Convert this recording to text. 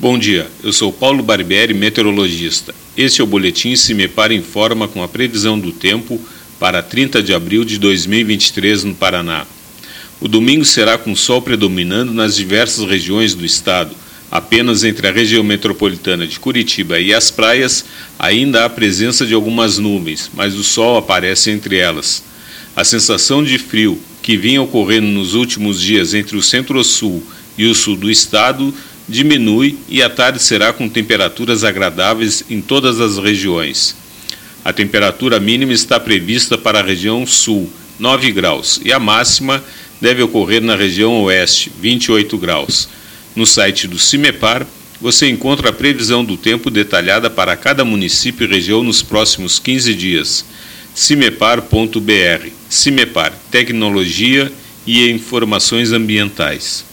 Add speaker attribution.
Speaker 1: Bom dia, eu sou Paulo Barbieri, meteorologista. Este é o Boletim Se Me Para Informa com a previsão do tempo para 30 de abril de 2023 no Paraná. O domingo será com sol predominando nas diversas regiões do estado. Apenas entre a região metropolitana de Curitiba e as praias ainda há presença de algumas nuvens, mas o sol aparece entre elas. A sensação de frio que vinha ocorrendo nos últimos dias entre o centro-sul e o sul do estado diminui e a tarde será com temperaturas agradáveis em todas as regiões. A temperatura mínima está prevista para a região sul, 9 graus, e a máxima deve ocorrer na região oeste, 28 graus. No site do CIMEPAR, você encontra a previsão do tempo detalhada para cada município e região nos próximos 15 dias. cimepar.br. CIMEPAR Tecnologia e Informações Ambientais.